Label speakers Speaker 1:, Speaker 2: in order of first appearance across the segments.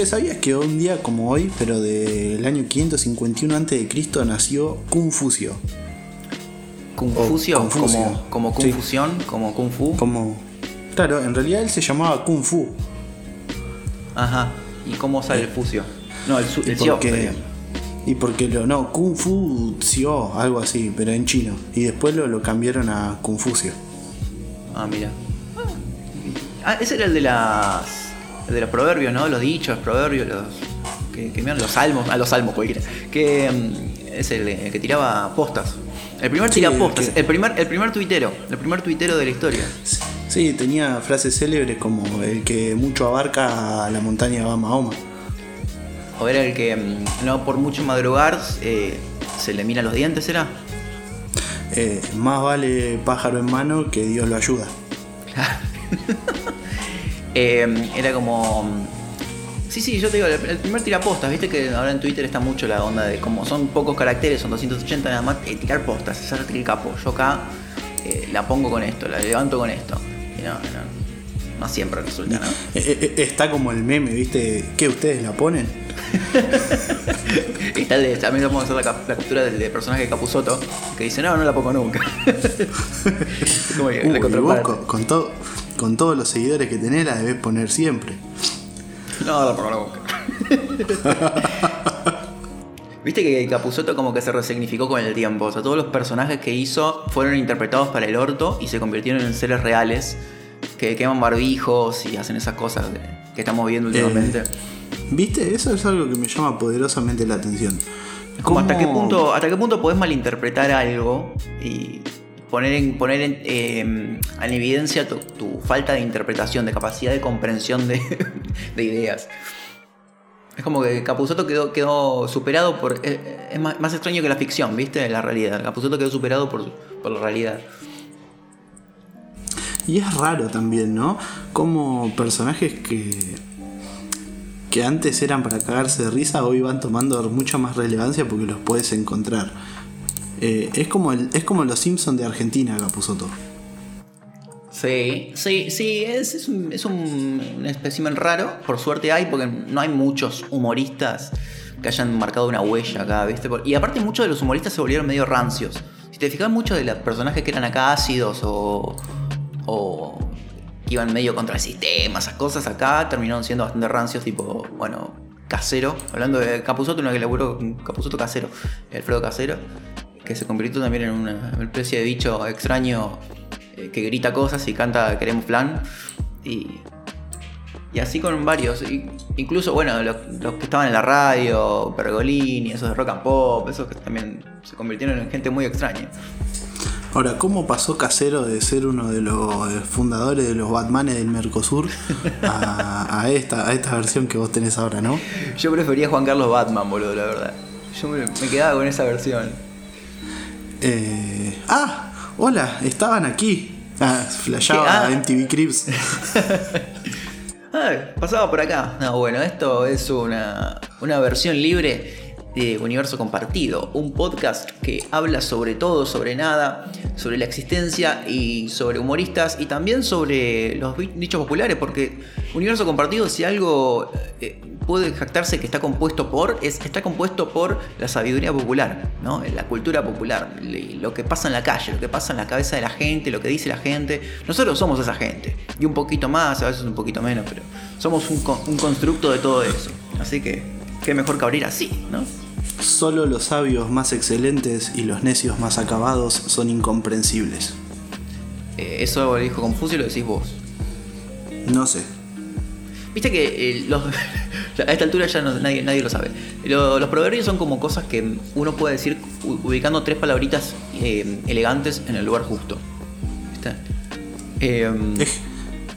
Speaker 1: Che, ¿sabías que un día como hoy, pero del año 551 a.C., nació Confucio?
Speaker 2: Confucio,
Speaker 1: O Confucio.
Speaker 2: como, como
Speaker 1: Sí.
Speaker 2: confusión, como kung fu.
Speaker 1: Como. Claro, en realidad él se llamaba Kung Fu.
Speaker 2: Ajá. ¿Y cómo sale el fucio? No, el, su,
Speaker 1: Y
Speaker 2: el
Speaker 1: porque, y porque lo. No, Kung Fu Xio, algo así, pero en chino. Y después lo, lo cambiaron a Confucio.
Speaker 2: Ah, mira. Ah, ese era el de las. De los proverbios, ¿no? Los dichos, proverbios, los. Que, que miran los salmos. Ah, los salmos, cualquiera. Que mm, es el, que tiraba postas. El primer
Speaker 1: Sí,
Speaker 2: tirapostas.
Speaker 1: que-
Speaker 2: El primer, el primer tuitero. El primer tuitero de la historia.
Speaker 1: Sí, tenía frases célebres como el que mucho abarca a la montaña va a Mahoma.
Speaker 2: O era el que mm, no por mucho madrugar eh, se le mira los dientes, ¿era?
Speaker 1: Eh, más vale pájaro en mano que Dios lo ayuda.
Speaker 2: Eh, era como. Sí, sí, yo te digo, el, primer tirapostas, viste que ahora en Twitter está mucho la onda de como son pocos caracteres, son 280 nada más, eh, tirar postas, hacerte el capo. Yo acá eh, la pongo con esto, la levanto con esto. Y no, no, no siempre resulta, ¿no?
Speaker 1: Eh, está como el meme, ¿viste? ¿Qué ustedes la ponen?
Speaker 2: Está el de, también vamos a hacer la, la captura del, del personaje de Capuzoto, que dice, no, no la pongo nunca. Como que
Speaker 1: Uh,
Speaker 2: la
Speaker 1: y vos
Speaker 2: contraparte.
Speaker 1: con, con todo, con todos los seguidores que tenés la debes poner siempre.
Speaker 2: No, la pongo nunca. Viste que Capuzoto como que se resignificó con el tiempo. O sea, todos los personajes que hizo fueron interpretados para el orto y se convirtieron en seres reales que queman barbijos y hacen esas cosas que, estamos viendo últimamente.
Speaker 1: ¿Viste? Eso es algo que me llama poderosamente la atención.
Speaker 2: Como hasta qué
Speaker 1: ¿Cómo-
Speaker 2: punto, hasta qué punto podés malinterpretar algo y poner en, poner en, eh, en evidencia tu, falta de interpretación, de capacidad de comprensión de, de ideas. Es como que Capuzotto quedó, quedó superado por. eh, Es más, más extraño que la ficción, ¿viste? La realidad. Capuzotto quedó superado por, por la realidad.
Speaker 1: Y es raro también, ¿no? Como personajes que. que antes eran para cagarse de risa, hoy van tomando mucha más relevancia porque los puedes encontrar. Eh, es, como el, es como los Simpsons de Argentina, Capuzoto.
Speaker 2: Sí, sí, sí, es, es un, es un, un espécimen raro. Por suerte hay, porque no hay muchos humoristas que hayan marcado una huella acá, ¿viste? Y aparte, muchos de los humoristas se volvieron medio rancios. Si te fijas, muchos de los personajes que eran acá ácidos o. o que iban medio contra el sistema, esas cosas acá terminaron siendo bastante rancios, tipo, bueno, casero. Hablando de Capuzoto, uno que laburó Capuzoto casero, Alfredo Casero, que se convirtió también en una especie de bicho extraño eh, que grita cosas y canta Queremos Plan. Y, y así con varios. Y- incluso, bueno, los, los que estaban en la radio, Pergolini, esos de rock and pop, esos que también se convirtieron en gente muy extraña.
Speaker 1: Ahora, ¿cómo pasó Casero de ser uno de los eh, fundadores de los Batmanes del Mercosur a, a esta, a esta versión que vos tenés ahora, no?
Speaker 2: Yo prefería Juan Carlos Batman, boludo, la verdad. Yo me, me quedaba con esa versión.
Speaker 1: Eh, ah, hola, estaban aquí. Ah, flashaba.
Speaker 2: Ah.
Speaker 1: MTV Cribs.
Speaker 2: Ay, pasaba por acá. No, bueno, esto es una, una versión libre de Universo Compartido, un podcast que habla sobre todo, sobre nada, sobre la existencia y sobre humoristas y también sobre los dichos populares, porque Universo Compartido, si algo eh, puede jactarse que está compuesto por, es está compuesto por la sabiduría popular, ¿no? La cultura popular, lo que pasa en la calle, lo que pasa en la cabeza de la gente, lo que dice la gente. Nosotros somos esa gente, y un poquito más, a veces un poquito menos, pero somos un, un constructo de todo eso. Así que, qué mejor que abrir así, ¿no?
Speaker 1: Solo los sabios más excelentes y los necios más acabados son incomprensibles.
Speaker 2: Eh, eso lo dijo Confucio y lo decís vos.
Speaker 1: No sé.
Speaker 2: Viste que eh, los- a esta altura ya no- nadie, nadie lo sabe. Lo- los proverbios son como cosas que uno puede decir ubicando tres palabritas eh, elegantes en el lugar justo. ¿Viste?
Speaker 1: Ej-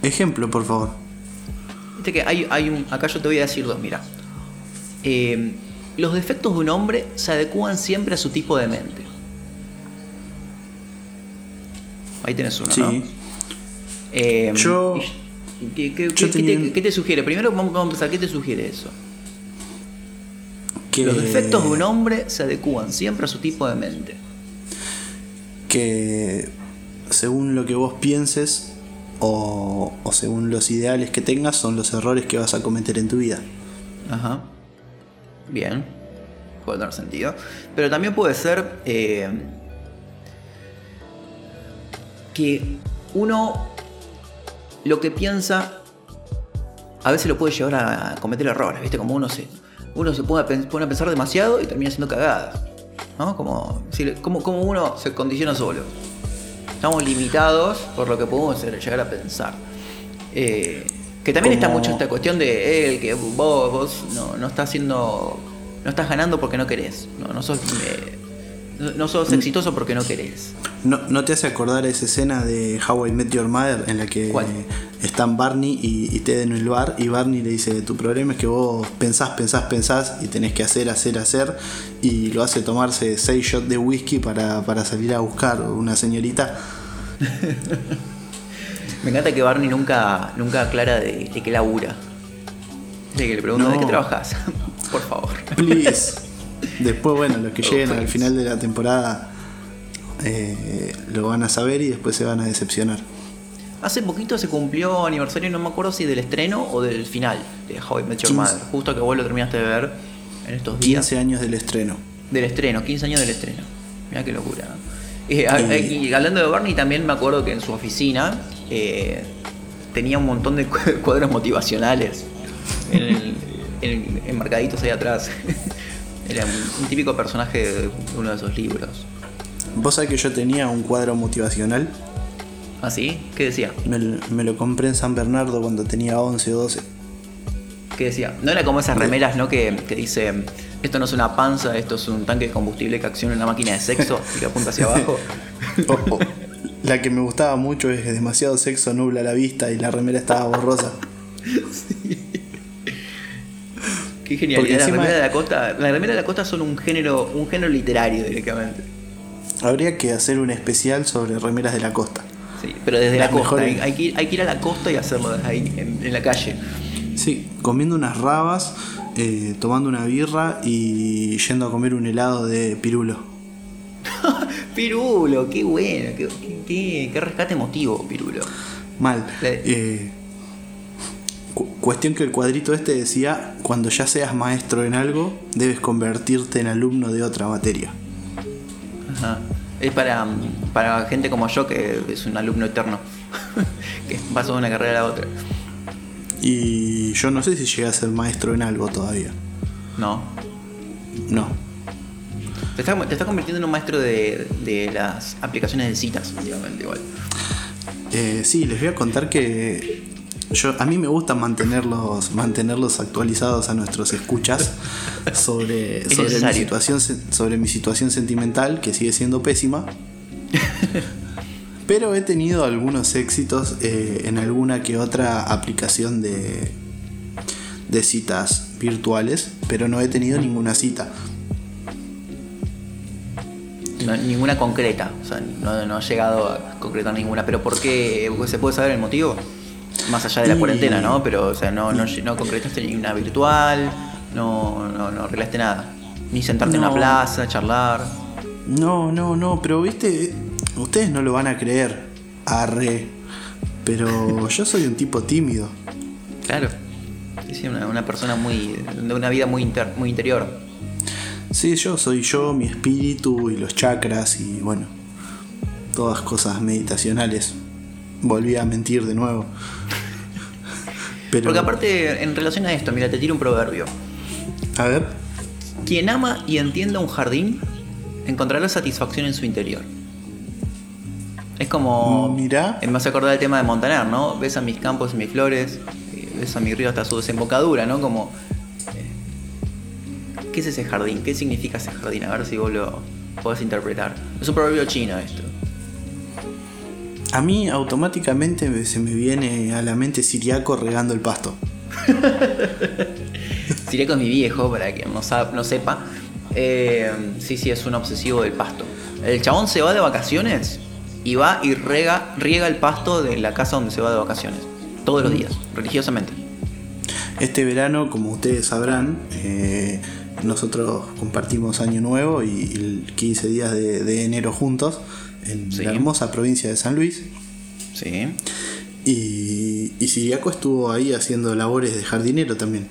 Speaker 1: ejemplo, por favor.
Speaker 2: Viste que hay, hay un. Acá yo te voy a decir dos, mira. Eh, los defectos de un hombre se adecúan siempre a su tipo de mente. Ahí tenés uno,
Speaker 1: Sí.
Speaker 2: ¿no? Eh,
Speaker 1: Yo-
Speaker 2: ¿qué, qué-
Speaker 1: yo
Speaker 2: qué- qué
Speaker 1: tenía
Speaker 2: te,
Speaker 1: un-
Speaker 2: qué te sugiere? Primero vamos vamos a empezar, ¿qué te sugiere eso?
Speaker 1: Que,
Speaker 2: Los defectos de un hombre se adecúan siempre a su tipo de mente.
Speaker 1: que según lo que vos pienses o, o según los ideales que tengas son los errores que vas a cometer en tu vida.
Speaker 2: Ajá. Bien. Puede tener sentido. Pero también puede ser eh, que uno lo que piensa a veces lo puede llevar a cometer errores, ¿viste? Como uno se, uno se pone a, a pensar demasiado y termina haciendo cagadas. ¿No? Como, como, como uno se condiciona solo. Estamos limitados por lo que podemos llegar a pensar. Eh, que también está mucho esta cuestión de eh, que vos, vos no, no estás haciendo. No estás ganando porque no querés. No, no sos. eh, no, sos exitoso porque no querés.
Speaker 1: ¿No, ¿No te hace acordar esa escena de How I Met Your Mother en la que
Speaker 2: ¿Cuál?
Speaker 1: están Barney y, y Ted en el bar y Barney le dice, tu problema es que vos pensás, pensás, pensás y tenés que hacer, hacer, hacer y lo hace tomarse 6 shots de whisky para, para salir a buscar una señorita?
Speaker 2: Me encanta que Barney nunca, nunca aclara de, de qué labura. De que le pregunta, ¿de qué trabajas? Por favor.
Speaker 1: Please. Después, bueno, los que
Speaker 2: Oh,
Speaker 1: lleguen al final de la temporada eh, lo van a saber y después se van a decepcionar.
Speaker 2: Hace poquito se cumplió aniversario, no me acuerdo si del estreno o del final de How I Met Your
Speaker 1: 15.
Speaker 2: Mother. Justo que vos lo terminaste de ver en estos días.
Speaker 1: 15 años del estreno.
Speaker 2: Del estreno, 15 años del estreno. Mira qué locura. Eh,
Speaker 1: Y-
Speaker 2: y hablando de Barney, también me acuerdo que en su oficina eh, tenía un montón de cu- cuadros motivacionales en el- en- enmarcaditos ahí atrás. Era un, un típico personaje de uno de esos libros.
Speaker 1: Vos sabés que yo tenía un cuadro motivacional.
Speaker 2: ¿Ah, sí? ¿Qué decía?
Speaker 1: Me, lo- me lo compré en San Bernardo cuando tenía 11 o 12.
Speaker 2: ¿Qué decía? No era como esas remeras, ¿no? Que, que dice, esto no es una panza, esto es un tanque de combustible que acciona una máquina de sexo y que apunta hacia abajo.
Speaker 1: La que me gustaba mucho es que demasiado sexo nubla la vista y la remera estaba borrosa.
Speaker 2: Qué genialidad.
Speaker 1: Porque
Speaker 2: La remera de la costa, la remera de la costa son un género, un género literario directamente.
Speaker 1: Habría que hacer un especial sobre remeras de la costa.
Speaker 2: Sí, pero desde
Speaker 1: Las
Speaker 2: la costa.
Speaker 1: mejores-
Speaker 2: Hay, hay que ir, hay que ir a la costa y hacerlo desde ahí, en, en la calle.
Speaker 1: Sí, comiendo unas rabas, eh, tomando una birra y yendo a comer un helado de pirulo.
Speaker 2: Pirulo, qué bueno, qué, qué- qué rescate emotivo, Pirulo.
Speaker 1: Mal. Eh, cu- cuestión que el cuadrito este decía, cuando ya seas maestro en algo, debes convertirte en alumno de otra materia.
Speaker 2: Ajá. Es para, para gente como yo que es un alumno eterno. que pasó de una carrera a la otra.
Speaker 1: Y yo no sé si llegué a ser maestro en algo todavía.
Speaker 2: No.
Speaker 1: No.
Speaker 2: Te estás te estás convirtiendo en un maestro de, de las aplicaciones de citas últimamente igual.
Speaker 1: Eh, sí, les voy a contar que yo, a mí me gusta mantenerlos, mantenerlos actualizados a nuestros escuchas sobre,
Speaker 2: Es
Speaker 1: sobre, mi situación, sobre mi situación sentimental, que sigue siendo pésima. Pero he tenido algunos éxitos eh, en alguna que otra aplicación de, de citas virtuales, pero no he tenido ninguna cita.
Speaker 2: No, ninguna concreta. O sea, no, no ha llegado a concretar ninguna. Pero ¿por qué? ¿Se puede saber el motivo? Más allá de la
Speaker 1: Y-
Speaker 2: cuarentena, ¿no? Pero, o sea, no, no, no concretaste ninguna virtual, no, no, no arreglaste nada. Ni sentarte en una plaza, charlar.
Speaker 1: No, no, no, pero viste, ustedes no lo van a creer. Arre. Pero yo soy un tipo tímido.
Speaker 2: Claro. Sí, sí, una, una persona muy. de una vida muy, inter- muy interior.
Speaker 1: Sí, yo soy yo, mi espíritu y los chakras y bueno, todas cosas meditacionales. Volví a mentir de nuevo. Pero,
Speaker 2: Porque aparte, en relación a esto, mira, te tiro un proverbio.
Speaker 1: a ver,
Speaker 2: Quien ama y entienda un jardín encontrará satisfacción en su interior. Es como.
Speaker 1: Mirá.
Speaker 2: Me hace acordar el tema de Montaner, ¿no? Ves a mis campos y mis flores, eh, ves a mi río hasta su desembocadura, ¿no? Como. ¿Qué es ese jardín? ¿Qué significa ese jardín? A ver si vos lo podés interpretar. Es un proverbio chino esto.
Speaker 1: a mí automáticamente me- se me viene a la mente Siriaco regando el pasto.
Speaker 2: Siriaco es mi viejo, para quien no, sepa. Eh, sí, sí, es un obsesivo del pasto. El chabón se va de vacaciones y va y rega, riega el pasto de la casa donde se va de vacaciones. Todos los días, religiosamente.
Speaker 1: Este verano, como ustedes sabrán, eh, nosotros compartimos Año Nuevo y, y 15 días de, de enero juntos en
Speaker 2: Sí.
Speaker 1: la hermosa provincia de San Luis.
Speaker 2: Sí.
Speaker 1: Y, y Siriaco estuvo ahí haciendo labores de jardinero también.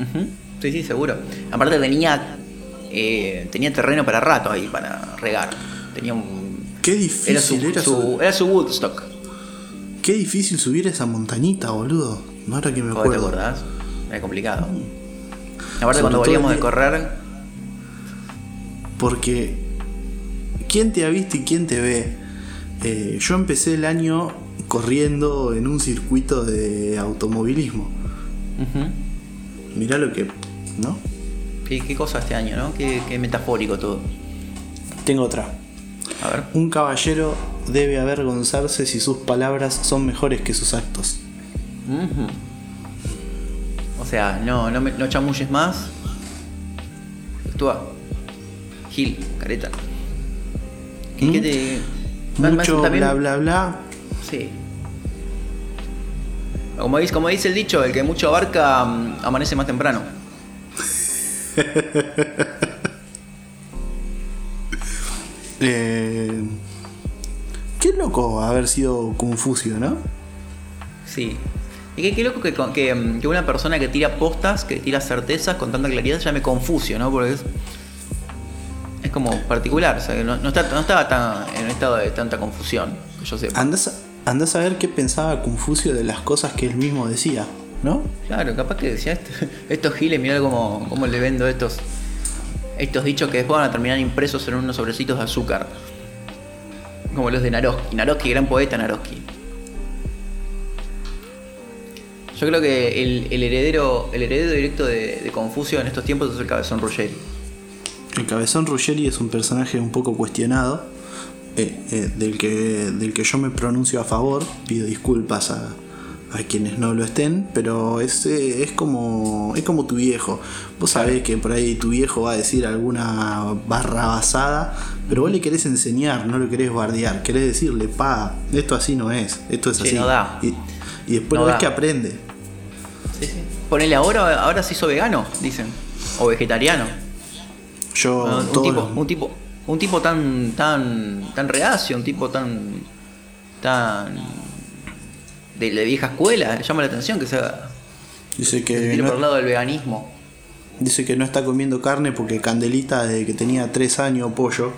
Speaker 2: Ujú. Sí, sí, seguro. Aparte tenía eh, tenía terreno para rato ahí, para regar. Tenía un...
Speaker 1: Qué
Speaker 2: Era
Speaker 1: difícil
Speaker 2: su,
Speaker 1: era,
Speaker 2: su-
Speaker 1: su-
Speaker 2: era su Woodstock.
Speaker 1: Qué difícil subir esa montañita, boludo. Ahora que me
Speaker 2: ¿Vos te
Speaker 1: acuerdo.
Speaker 2: acordás? Era complicado. Aparte cuando volvíamos de correr,
Speaker 1: Porque ¿quién te ha visto y quién te ve? Eh, yo empecé el año corriendo en un circuito de automovilismo.
Speaker 2: ujú.
Speaker 1: Mirá lo que. ¿No?
Speaker 2: ¿Qué, qué cosa este año, ¿no? Qué, qué metafórico todo.
Speaker 1: Tengo otra.
Speaker 2: A ver.
Speaker 1: Un caballero debe avergonzarse si sus palabras son mejores que sus actos.
Speaker 2: O sea, no, no, me- no chamulles más. Actúa. Gil, careta. ¿Qué,
Speaker 1: ¿Mm?
Speaker 2: qué te.? más- más-
Speaker 1: Mucho
Speaker 2: también-
Speaker 1: bla bla bla.
Speaker 2: Sí. Como dice, como dice el dicho, el que mucho abarca mm, amanece más temprano.
Speaker 1: Eh, qué loco haber sido Confucio, ¿no?
Speaker 2: Sí. Y loco que, que, mm, que una persona que tira postas, que tira certezas con tanta claridad, se llame Confucio, ¿no? Porque es, es como particular, o sea, que no, no está, no estaba tan, en un estado de tanta confusión, que yo sepa.
Speaker 1: Andás a, andás a ver qué pensaba Confucio de las cosas que él mismo decía, ¿no?
Speaker 2: Claro, capaz que decía esto, estos giles, mirá cómo, cómo le vendo estos, estos dichos que después van a terminar impresos en unos sobrecitos de azúcar. Como los de Naroski. Naroski, gran poeta Naroski. Yo creo que el, el heredero, el heredero directo de, de Confucio en estos tiempos es el cabezón Ruggeri.
Speaker 1: El cabezón Ruggeri es un personaje un poco cuestionado, eh, eh, del, que, del que yo me pronuncio a favor, pido disculpas a, a quienes no lo estén, pero es, eh, es, como, es como tu viejo. Vos sabés que por ahí tu viejo va a decir alguna barra basada, pero vos le querés enseñar, no lo querés bardear, querés decirle, pa, esto así no es, esto es
Speaker 2: Sí,
Speaker 1: así.
Speaker 2: no da.
Speaker 1: Y, y después
Speaker 2: No
Speaker 1: lo ves que aprende.
Speaker 2: Ponele ahora, ahora se hizo vegano, dicen. O vegetariano.
Speaker 1: Yo
Speaker 2: un, tipo,
Speaker 1: lo-
Speaker 2: un tipo, un tipo tan, tan, tan reacio, un tipo tan, tan de la vieja escuela, le llama la atención que se
Speaker 1: dice
Speaker 2: se
Speaker 1: que no-
Speaker 2: por el lado del veganismo.
Speaker 1: Dice que no está comiendo carne porque Candelita desde que tenía 3 años pollo.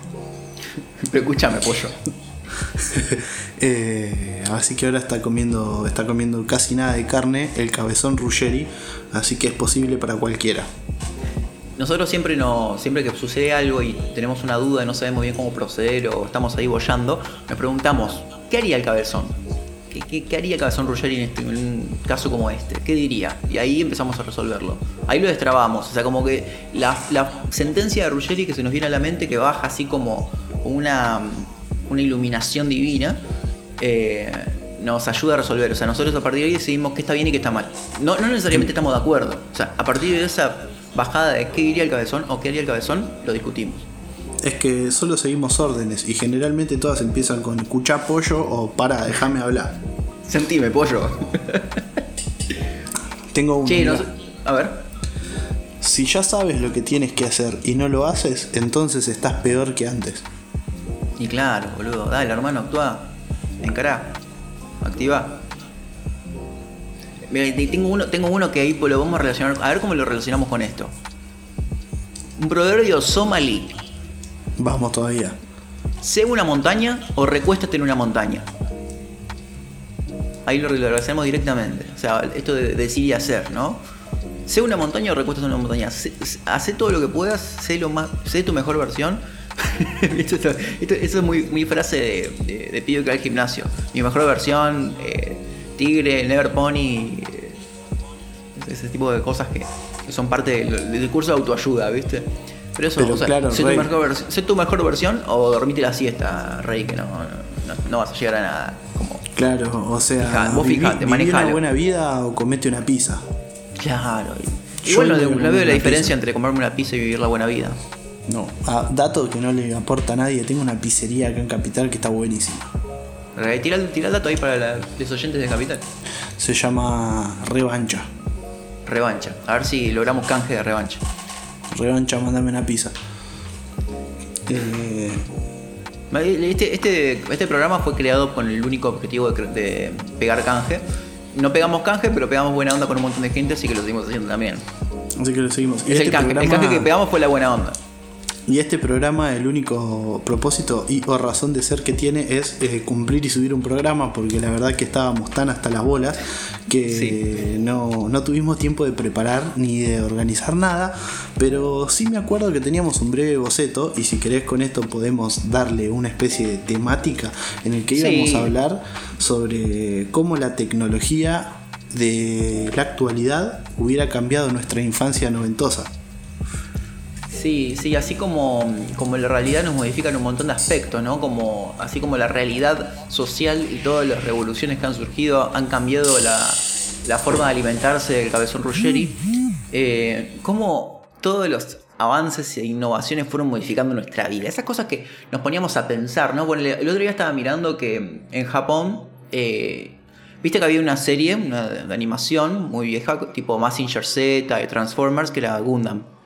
Speaker 2: Pero escúchame, pollo.
Speaker 1: Eh, así que ahora está comiendo, está comiendo casi nada de carne, el cabezón Ruggeri, así que es posible para cualquiera.
Speaker 2: Nosotros siempre no, siempre que sucede algo y tenemos una duda no sabemos bien cómo proceder o estamos ahí bollando, nos preguntamos, ¿qué haría el cabezón? ¿Qué, haría el cabezón Ruggeri en, este- un caso como este? ¿Qué diría? Y ahí empezamos a resolverlo. Ahí lo destrabamos. O sea, como que la, la sentencia de Ruggeri que se nos viene a la mente, que baja así como una, una iluminación divina, eh, nos ayuda a resolver. O sea, nosotros a partir de ahí decidimos qué está bien y qué está mal. No, no necesariamente estamos de acuerdo. O sea, a partir de esa bajada de qué diría el cabezón o qué haría el cabezón, lo discutimos.
Speaker 1: Es que solo seguimos órdenes y generalmente todas empiezan con escuchá pollo o para, déjame hablar.
Speaker 2: Sentime, pollo.
Speaker 1: Tengo.
Speaker 2: Che,
Speaker 1: mirá.
Speaker 2: nos- a ver.
Speaker 1: Si ya sabes lo que tienes que hacer y no lo haces, entonces estás peor que antes.
Speaker 2: Y claro, boludo. Dale, hermano, actúa. Encará. Activa. Tengo uno, tengo uno que ahí pues, lo vamos a relacionar. A ver cómo lo relacionamos con esto. Un proverbio somalí.
Speaker 1: Vamos todavía.
Speaker 2: Sé una montaña o recuéstate en una montaña. Ahí lo relacionamos directamente. O sea, esto de decir y hacer, ¿no? Sé una montaña o recuéstate en una montaña. Hacé todo lo que puedas, sé, lo más, sé tu mejor versión. esto, esto- esto- eso es muy, muy frase de, de, de pibe que va al gimnasio. Mi mejor versión, eh, tigre, never pony. eh, ese tipo de cosas que, son parte del, del curso de autoayuda, ¿viste? Pero eso,
Speaker 1: Pero
Speaker 2: o sea,
Speaker 1: claro,
Speaker 2: sé, tu mejor sé tu mejor versión o dormite la siesta, Rey, que no, no, no vas a llegar a nada. Como,
Speaker 1: Claro, o sea,
Speaker 2: Fija- vos fijate,
Speaker 1: viví una buena vida o comete una pizza.
Speaker 2: claro.
Speaker 1: Yo
Speaker 2: Igual no, no veo la diferencia
Speaker 1: pizza.
Speaker 2: entre comerme una pizza y vivir la buena vida.
Speaker 1: No, ah, dato que no le aporta a nadie. Tengo una pizzería acá en Capital que está buenísima.
Speaker 2: Eh, Tira, el- tira el dato ahí para la- los oyentes de Capital.
Speaker 1: Se llama Revancha.
Speaker 2: Revancha. A ver si logramos canje de revancha.
Speaker 1: Revancha, mandame una pizza. Eh,
Speaker 2: Este, este, este programa fue creado con el único objetivo de, pegar canje. No pegamos canje, pero pegamos buena onda con un montón de gente, así que lo seguimos haciendo también.
Speaker 1: Así que lo seguimos.
Speaker 2: Es el
Speaker 1: este
Speaker 2: canje. El canje que pegamos fue la buena onda.
Speaker 1: Y este programa, el único propósito y o razón de ser que tiene es eh, cumplir y subir un programa, porque la verdad que estábamos tan hasta las bolas que no, no tuvimos tiempo de preparar ni de organizar nada, pero sí me acuerdo que teníamos un breve boceto y si querés con esto podemos darle una especie de temática en el que
Speaker 2: Sí.
Speaker 1: íbamos a hablar sobre cómo la tecnología de la actualidad hubiera cambiado nuestra infancia noventosa.
Speaker 2: Sí, sí, así como, como la realidad nos modifica en un montón de aspectos, ¿no? Como, así como la realidad social y todas las revoluciones que han surgido han cambiado la, la forma de alimentarse del cabezón Ruggeri, eh, cómo todos los avances e innovaciones fueron modificando nuestra vida. Esas cosas que nos poníamos a pensar, ¿no? Bueno, el otro día estaba mirando que en Japón, eh, viste que había una serie de animación muy vieja, tipo Mazinger Z de Transformers, que era Gundam.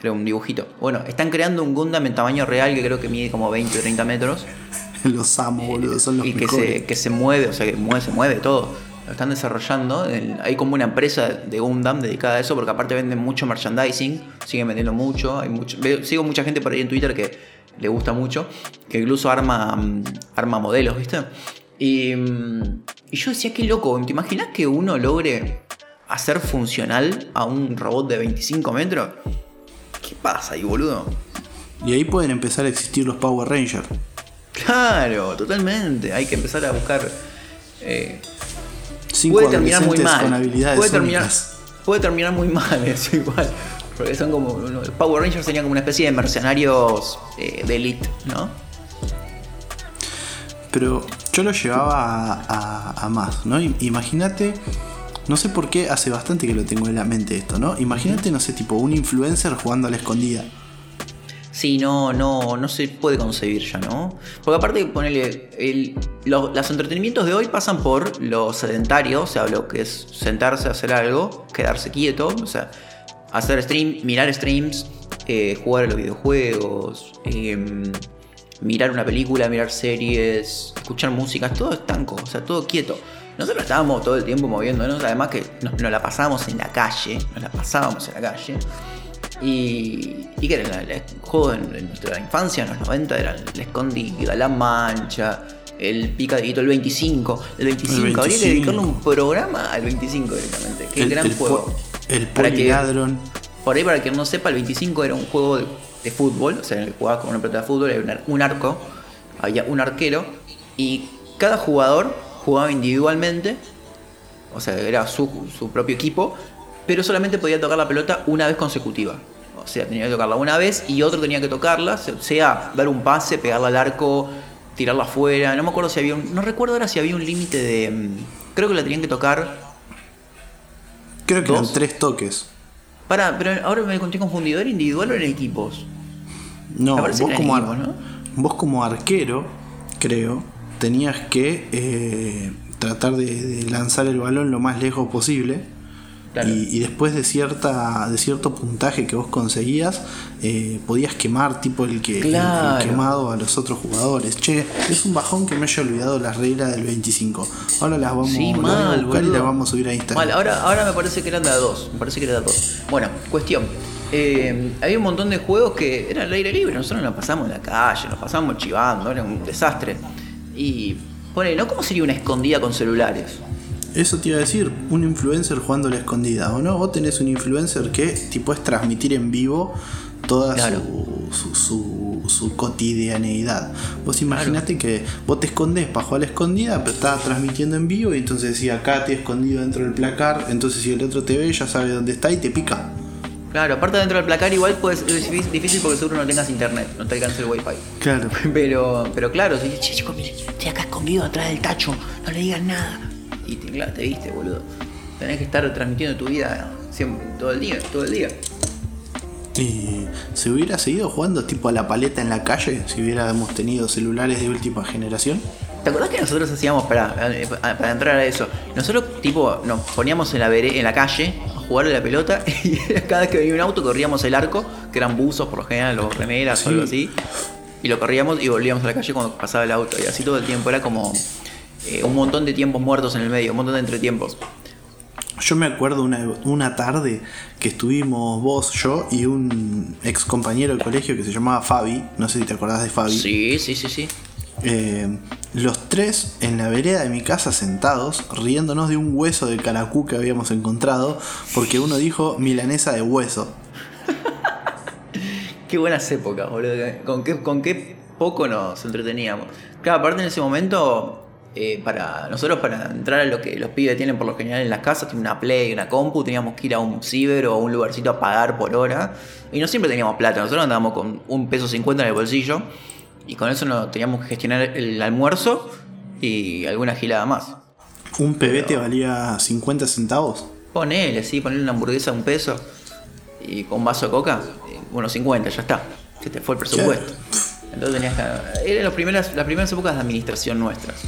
Speaker 2: Era un dibujito. Bueno, están creando un Gundam en tamaño real que creo que mide como 20 o 30 metros.
Speaker 1: Los amo, boludo, son los
Speaker 2: y que se, que se mueve, o sea, que mueve, se mueve todo. Lo están desarrollando. Hay como una empresa de Gundam dedicada a eso, porque aparte venden mucho merchandising, siguen vendiendo mucho. Hay mucho veo- sigo mucha gente por ahí en Twitter que le gusta mucho, que incluso arma, mm, arma modelos, ¿viste? Y, mm, y yo decía, qué loco, ¿te imaginas que uno logre hacer funcional a un robot de 25 metros? ¿Qué pasa ahí, boludo?
Speaker 1: Y ahí pueden empezar a existir los Power Rangers.
Speaker 2: Claro, totalmente. Hay que empezar a buscar. eh,
Speaker 1: Cinco
Speaker 2: puede terminar muy mal. puede, terminar, puede terminar muy mal, eso igual. Porque son como. uno- Power Rangers serían como una especie de mercenarios eh, de elite, ¿no?
Speaker 1: Pero yo lo llevaba a, a- a más, ¿no? Imagínate, no sé por qué, hace bastante que lo tengo en la mente esto, ¿no? Imagínate, no sé, tipo un influencer jugando a la escondida.
Speaker 2: Sí, no, no, no se puede concebir ya, ¿no? Porque aparte, ponele, el, los, los entretenimientos de hoy pasan por lo sedentario, o sea, lo que es sentarse a hacer algo, quedarse quieto, o sea, hacer stream, mirar streams, eh, jugar a los videojuegos, em, mirar una película, mirar series, escuchar música, todo estanco, o sea, todo quieto. Nosotros estábamos todo el tiempo moviéndonos, además que nos, nos la pasábamos en la calle, nos la pasábamos en la calle. Y, y que era la- el juego en, en nuestra infancia, en los 90, era la escondida, la mancha, el picadito, el 25. El 25,
Speaker 1: El
Speaker 2: habría que
Speaker 1: 25.
Speaker 2: dedicarle un programa al 25 directamente. Qué
Speaker 1: el,
Speaker 2: gran
Speaker 1: el
Speaker 2: juego.
Speaker 1: el poliladron.
Speaker 2: Por ahí, para quien no sepa, el 25 era un juego de, de fútbol, o sea, en el que jugabas con una pelota de fútbol, un, ar- un arco, había un arquero, y cada jugador jugaba individualmente, o sea, era su, su propio equipo, pero solamente podía tocar la pelota una vez consecutiva. O sea, tenía que tocarla una vez y otro tenía que tocarla, se- sea dar un pase, pegarla al arco, tirarla afuera. No me acuerdo si había un. No recuerdo ahora si había un límite de. mm, Creo que la tenían que tocar
Speaker 1: Creo que eran
Speaker 2: dos.
Speaker 1: tres toques.
Speaker 2: Para, pero ahora me encontré confundido. ¿Era individual o en equipos?
Speaker 1: No, vos como,
Speaker 2: eran equipos,
Speaker 1: vos como arquero, creo, tenías que eh, tratar de, de lanzar el balón lo más lejos posible.
Speaker 2: Claro.
Speaker 1: Y, y después de cierta de cierto puntaje que vos conseguías, eh, podías quemar tipo el que el- el
Speaker 2: Claro.
Speaker 1: quemado a los otros jugadores. Che, es un bajón que me haya olvidado las reglas del 25. Ahora las vamos,
Speaker 2: Sí,
Speaker 1: las voy a buscar y las vamos a subir a Instagram.
Speaker 2: Mal, ahora, ahora me parece que eran de a dos. Me parece que era de a dos. Bueno, cuestión. Eh, había un montón de juegos que eran al aire libre. Nosotros nos pasamos en la calle, nos pasamos chivando, era un desastre. Y. ¿no? ¿Cómo sería una escondida con celulares?
Speaker 1: Eso te iba a decir, un influencer jugando a la escondida, ¿o no? Vos tenés un influencer que tipo es transmitir en vivo toda
Speaker 2: Claro.
Speaker 1: su, su, su- su cotidianeidad. Vos imaginate que vos te escondés para jugar a la escondida, pero estás transmitiendo en vivo y entonces decía acá te he escondido dentro del placar, entonces si el otro te ve ya sabe dónde está y te pica.
Speaker 2: Claro, aparte dentro del placar igual pues, es difí- difícil porque seguro no tengas internet, no te alcance el wifi.
Speaker 1: Claro.
Speaker 2: Pero, pero claro, si dices, che, chicos, miren, estoy acá escondido atrás del tacho, no le digan nada. Y te, claro, te viste, boludo. Tenés que estar transmitiendo tu vida siempre, todo el día, todo el día.
Speaker 1: Y se hubiera seguido jugando tipo a la paleta en la calle si hubiéramos tenido celulares de última generación.
Speaker 2: ¿Te acordás que nosotros hacíamos, para, para entrar a eso, nosotros tipo nos poníamos en la, en la calle jugar a la pelota y cada vez que venía un auto corríamos el arco, que eran buzos por lo general, o remeras o algo así, y lo corríamos y volvíamos a la calle cuando pasaba el auto, y así todo el tiempo, era como eh, un montón de tiempos muertos en el medio, un montón de entretiempos.
Speaker 1: Yo me acuerdo una, una tarde que estuvimos vos, yo y un ex compañero de colegio que se llamaba Fabi. No sé si te acordás de Fabi.
Speaker 2: Sí, sí, sí, sí.
Speaker 1: Eh, los tres en la vereda de mi casa sentados, riéndonos de un hueso de caracú que habíamos encontrado, porque uno dijo milanesa de hueso.
Speaker 2: Qué buenas épocas, boludo. Con qué, poco nos entreteníamos. Claro, aparte en ese momento, eh, para nosotros para entrar a lo que los pibes tienen por lo general en las casas, tienen una play, una compu, teníamos que ir a un ciber o a un lugarcito a pagar por hora. Y no siempre teníamos plata, nosotros andábamos con un peso cincuenta en el bolsillo. Y con eso no teníamos que gestionar el almuerzo y alguna gilada más.
Speaker 1: ¿Un pebete valía 50 centavos?
Speaker 2: Ponele, sí, ponele una hamburguesa a un peso y con un vaso de coca, eh, bueno, 50, ya está. Se te fue el presupuesto. Entonces tenías que. Eran las primeras, las primeras épocas de administración nuestras.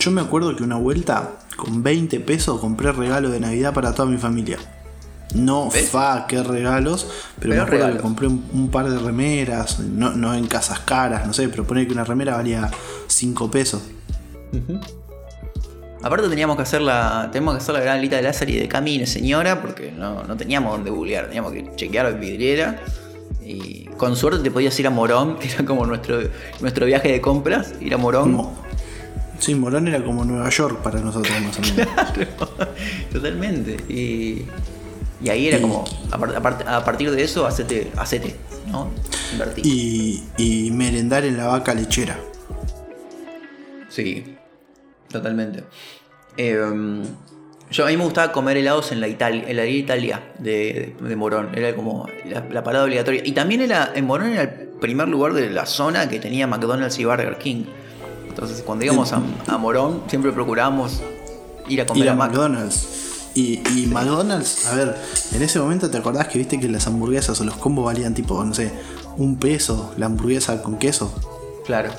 Speaker 1: Yo me acuerdo que una vuelta, con 20 pesos, compré regalo de Navidad para toda mi familia. No
Speaker 2: ¿Ves?
Speaker 1: fa, qué regalos, pero,
Speaker 2: Pero
Speaker 1: me acuerdo que compré un, un par de remeras, no, no en casas caras, no sé, pero poner que una remera valía 5 pesos.
Speaker 2: Aparte teníamos que hacer la. Teníamos que hacer la gran lista de Lázaro y de Camine, señora, porque no, no teníamos dónde googlear, teníamos que chequear vidriera. Y con suerte te podías ir a Morón, que era como nuestro, nuestro viaje de compras, ir a Morón.
Speaker 1: Mo- Sí, Morón era como Nueva York para nosotros más o menos.
Speaker 2: Totalmente. Y, y ahí era como, a, par- a part- a partir de eso, hacete, hacete, ¿no? Invertí.
Speaker 1: y, y merendar en la vaca lechera.
Speaker 2: Sí, totalmente. Eh, yo a mí me gustaba comer helados en la Italia, en la Italia de, de Morón. Era como la, la parada obligatoria. Y también era, en Morón era el primer lugar de la zona que tenía McDonald's y Burger King. Entonces cuando íbamos a, a Morón siempre procurábamos ir a comer
Speaker 1: Ir a
Speaker 2: a.
Speaker 1: McDonald's. Y, y McDonald's, a ver, en ese momento te acordás que viste que las hamburguesas o los combos valían tipo, no sé, un peso la hamburguesa con queso.
Speaker 2: Claro.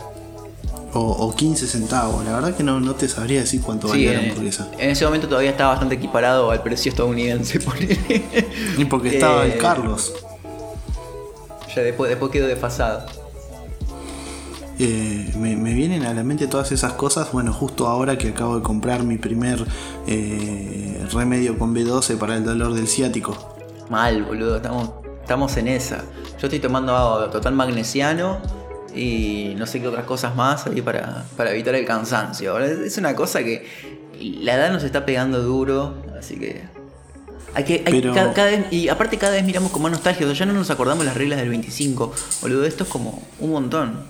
Speaker 1: O, o 15 centavos. La verdad que no, no te sabría decir cuánto
Speaker 2: Sí,
Speaker 1: valía la hamburguesa.
Speaker 2: en ese momento todavía estaba bastante equiparado al precio estadounidense. ponele.
Speaker 1: Y porque estaba
Speaker 2: Eh,
Speaker 1: el Carlos.
Speaker 2: Ya después, después quedó desfasado.
Speaker 1: Eh, me, me vienen a la mente todas esas cosas. Bueno, justo ahora que acabo de comprar mi primer eh, remedio con B12 para el dolor del ciático.
Speaker 2: Mal, boludo, estamos, estamos en esa. Yo estoy tomando agua total magnesiano y no sé qué otras cosas más ahí para, para evitar el cansancio. Es una cosa que la edad nos está pegando duro, así que... Hay que hay
Speaker 1: Pero-
Speaker 2: ca- cada vez- y aparte cada vez miramos con más nostalgia, o sea, ya no nos acordamos las reglas del 25. Boludo, esto es como un montón.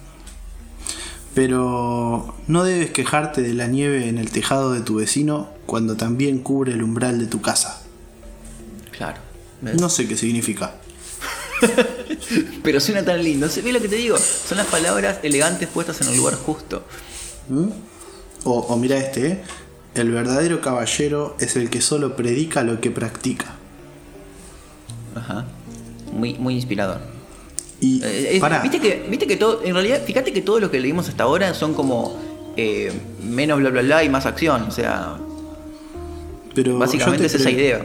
Speaker 1: Pero no debes quejarte de la nieve en el tejado de tu vecino cuando también cubre el umbral de tu casa.
Speaker 2: Claro. ¿ves?
Speaker 1: No sé qué significa.
Speaker 2: Pero suena tan lindo. ¿Se ve lo que te digo? Son las palabras elegantes puestas en el lugar justo.
Speaker 1: ¿Mm? O, o mira este, ¿eh? el verdadero caballero es el que solo predica lo que practica.
Speaker 2: Ajá. Muy, muy inspirador.
Speaker 1: Y
Speaker 2: Eh, es- Viste que, viste que todo, en realidad, fíjate que todo lo que leímos hasta ahora son como eh, menos bla bla bla y más acción. O sea,
Speaker 1: pero
Speaker 2: básicamente es esa idea.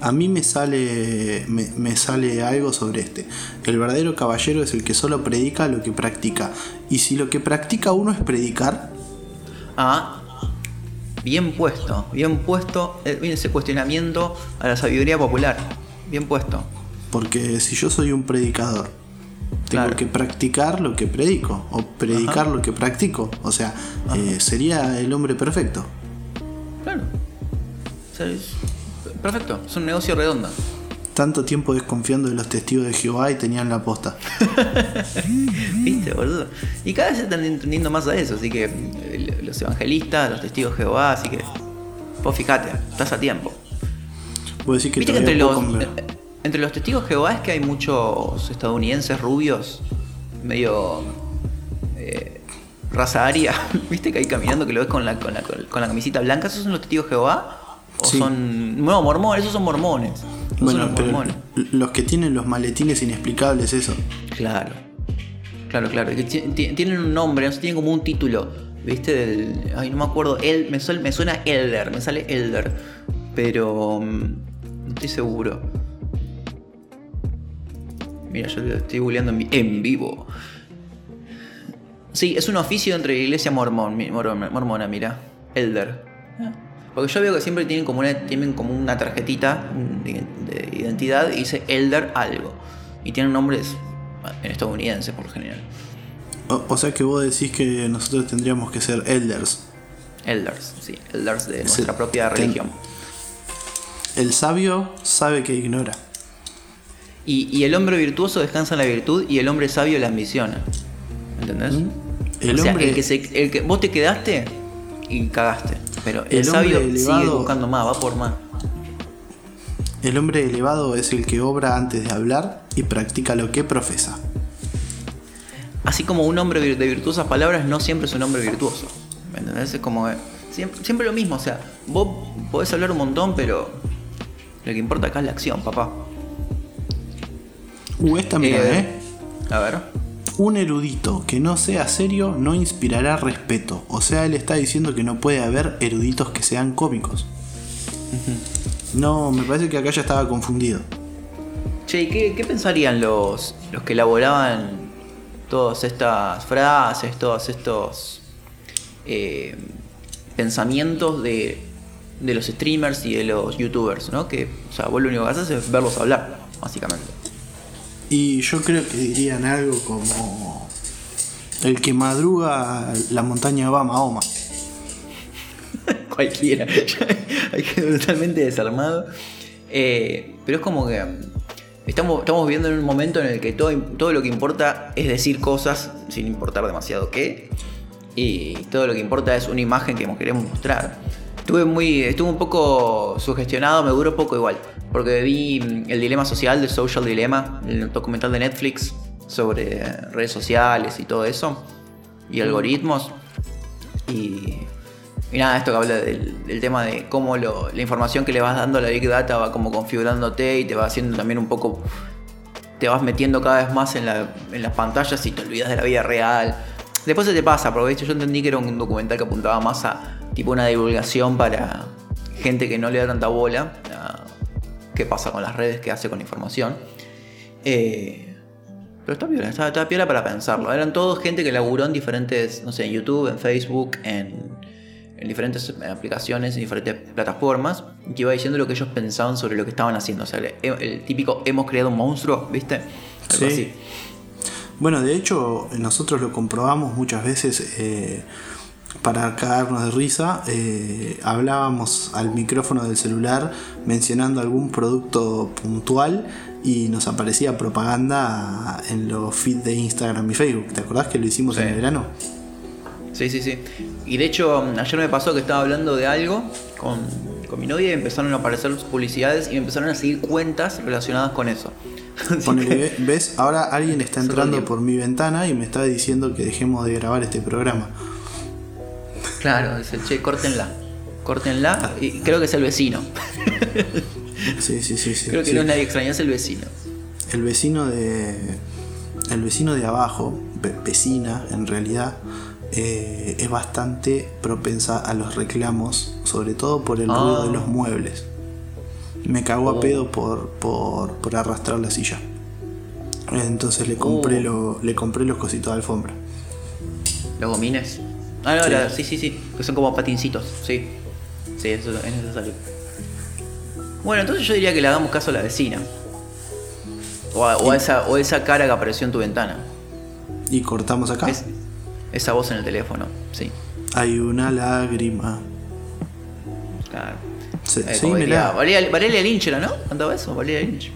Speaker 1: A mí me sale, me, me sale algo sobre este. El verdadero caballero es el que solo predica lo que practica. Y si lo que practica uno es predicar,
Speaker 2: Ah, bien puesto, bien puesto. eh, Viene ese cuestionamiento a la sabiduría popular. Bien puesto.
Speaker 1: Porque si yo soy un predicador, tengo
Speaker 2: Claro.
Speaker 1: que practicar lo que predico, o predicar lo que practico. O sea, eh, sería el hombre perfecto.
Speaker 2: Claro. Perfecto, es un negocio redondo.
Speaker 1: Tanto tiempo desconfiando de los testigos de Jehová y tenían la posta.
Speaker 2: ¿Viste, boludo? Y cada vez se están entendiendo más a eso, así que eh, los evangelistas, los testigos de Jehová, así que vos fijate, estás a tiempo.
Speaker 1: Que
Speaker 2: Viste que entre
Speaker 1: puedo
Speaker 2: los, eh, entre los testigos de Jehová es que hay muchos estadounidenses rubios, medio eh, raza aria, viste que ahí caminando que lo ves con la, con la, con la camisita blanca, ¿esos son los testigos de Jehová? ¿O
Speaker 1: Sí.
Speaker 2: son... No, mormones, esos son mormones. Esos son
Speaker 1: Bueno,
Speaker 2: los
Speaker 1: pero
Speaker 2: mormones.
Speaker 1: los que tienen los maletines inexplicables, eso.
Speaker 2: Claro. Claro, claro. Tienen un nombre, no sé, tienen como un título. ¿Viste? Del. Ay, no me acuerdo. El, me, me suena Elder, me sale Elder. Pero. mm, No estoy seguro. Mira, yo lo estoy googleando en, vi- en vivo. Sí, es un oficio entre la iglesia mormón, mormona, mormona, mira. Elder. Porque yo veo que siempre tienen como una, tienen como una tarjetita de, de identidad y dice Elder algo. Y tienen nombres en estadounidenses por lo general.
Speaker 1: O, o sea que vos decís que nosotros tendríamos que ser elders.
Speaker 2: Elders, sí, elders de nuestra propia
Speaker 1: ten-
Speaker 2: religión.
Speaker 1: El sabio sabe que ignora.
Speaker 2: Y, y el hombre virtuoso descansa en la virtud y el hombre sabio la ambición. ¿Entendés?
Speaker 1: Mm. El
Speaker 2: o sea,
Speaker 1: hombre-
Speaker 2: el que se, el que, vos te quedaste y cagaste. Pero el,
Speaker 1: El
Speaker 2: sabio
Speaker 1: hombre
Speaker 2: sigue
Speaker 1: elevado-
Speaker 2: buscando más, va por más.
Speaker 1: El hombre elevado es el que obra antes de hablar y practica lo que profesa.
Speaker 2: Así como un hombre de virtuosas palabras no siempre es un hombre virtuoso. ¿Me entendés? Es como que siempre, siempre lo mismo. O sea, vos podés hablar un montón, pero lo que importa acá es la acción, papá.
Speaker 1: Uh, esta mira,
Speaker 2: Eh,
Speaker 1: eh.
Speaker 2: A ver.
Speaker 1: Un erudito que no sea serio no inspirará respeto. O sea, él está diciendo que no puede haber eruditos que sean cómicos. No, me parece que acá ya estaba confundido.
Speaker 2: Che, ¿y ¿qué, qué pensarían los, los que elaboraban todas estas frases, todos estos eh, pensamientos de, de los streamers y de los youtubers, ¿no? Que, o sea, vos lo único que haces es verlos hablar, básicamente.
Speaker 1: Y yo creo que dirían algo como... El que madruga la montaña va Mahoma.
Speaker 2: Cualquiera. Hay que totalmente desarmado. Eh, pero es como que estamos, estamos viviendo en un momento en el que todo, todo lo que importa es decir cosas sin importar demasiado qué. Y todo lo que importa es una imagen que queremos mostrar. Estuve muy. Estuve un poco sugestionado, me duró poco igual. Porque vi mm, el dilema social de Social Dilemma, el documental de Netflix sobre redes sociales y todo eso. Y algoritmos. Y, y nada, esto que habla del, tema de cómo la información que le vas dando a la Big Data va como configurándote y te va haciendo también un poco. Te vas metiendo cada vez más en, la- en las pantallas y te olvidas de la vida real. Después se te pasa, porque yo entendí que era un documental que apuntaba más a tipo una divulgación para gente que no le da tanta bola a qué pasa con las redes, qué hace con la información. Eh, pero está piola, está, está piola para pensarlo. Eran todos gente que laburó en diferentes, no sé, en YouTube, en Facebook, en, en diferentes aplicaciones, en diferentes plataformas, y que iba diciendo lo que ellos pensaban sobre lo que estaban haciendo. O sea, el, el típico hemos creado un monstruo, ¿viste? Algo
Speaker 1: Sí.
Speaker 2: así.
Speaker 1: Bueno, de hecho, nosotros lo comprobamos muchas veces eh, para cagarnos de risa. eh, hablábamos al micrófono del celular mencionando algún producto puntual y nos aparecía propaganda en los feeds de Instagram y Facebook. ¿Te acordás que lo hicimos
Speaker 2: Sí.
Speaker 1: en el verano?
Speaker 2: Sí, sí, sí. Y de hecho, ayer me pasó que estaba hablando de algo con, con mi novia y empezaron a aparecer publicidades y me empezaron a seguir cuentas relacionadas con eso.
Speaker 1: Ponele, ¿ves? Ahora alguien está entrando por mi ventana y me está diciendo que dejemos de grabar este programa.
Speaker 2: Claro, dice, che, córtenla. Córtenla. Y creo que es el vecino.
Speaker 1: Sí, sí, sí, sí.
Speaker 2: Creo que
Speaker 1: sí.
Speaker 2: no es nadie extraño, es el vecino.
Speaker 1: El vecino de. El vecino de abajo, ve- vecina en realidad, eh, es bastante propensa a los reclamos, sobre todo por el
Speaker 2: Ah.
Speaker 1: ruido de los muebles. Me cagó
Speaker 2: Oh.
Speaker 1: a pedo por, por, por arrastrar la silla. Entonces le compré,
Speaker 2: Oh.
Speaker 1: lo, le compré los cositos de alfombra.
Speaker 2: Los gomines. Ah, no,
Speaker 1: Sí.
Speaker 2: la- sí, sí, sí. Que son como patincitos, sí. Sí, eso es necesario. Bueno, entonces yo diría que le hagamos caso a la vecina. O a, o a esa, o esa cara que apareció en tu ventana.
Speaker 1: Y cortamos acá.
Speaker 2: Es- esa voz en el teléfono, sí.
Speaker 1: Hay una lágrima.
Speaker 2: Claro.
Speaker 1: Se,
Speaker 2: Eh, como
Speaker 1: seguímela.
Speaker 2: diría, Valeria, Valeria Lynch era, ¿no? ¿Cantaba eso? Valeria Lynch.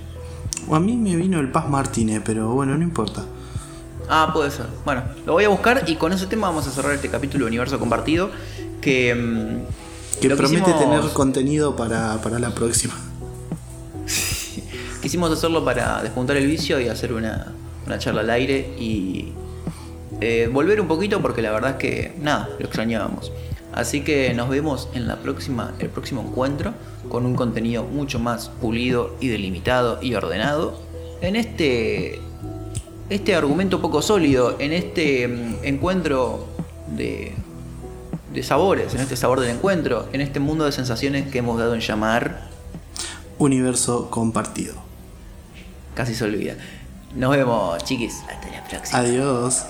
Speaker 1: O a mí me vino el Paz Martínez, pero bueno, no importa.
Speaker 2: Ah, puede ser. Bueno, lo voy a buscar y con ese tema vamos a cerrar este capítulo de Universo Compartido. Que. mm,
Speaker 1: Que promete
Speaker 2: quisimos-
Speaker 1: tener contenido para, para la próxima.
Speaker 2: Quisimos hacerlo para despuntar el vicio y hacer una, una charla al aire y eh, volver un poquito porque la verdad es que nada, lo extrañábamos. Así que nos vemos en la próxima, el próximo encuentro con un contenido mucho más pulido y delimitado y ordenado. En este, este argumento poco sólido, en este mm, encuentro de, de sabores, en este sabor del encuentro, en este mundo de sensaciones que hemos dado en llamar
Speaker 1: Universo compartido.
Speaker 2: Casi se olvida. Nos vemos, chiquis. Hasta la próxima.
Speaker 1: Adiós.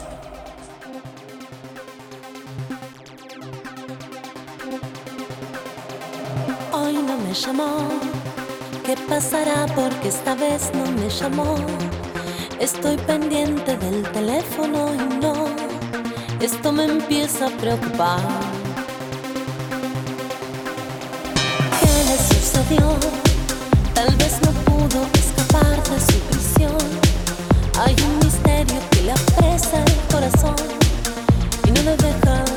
Speaker 3: llamó. ¿Qué pasará? Porque esta vez no me llamó. Estoy pendiente del teléfono y no, esto me empieza a preocupar. ¿Qué le sucedió? Tal vez no pudo escapar de su prisión. Hay un misterio que le apresa el corazón y no le deja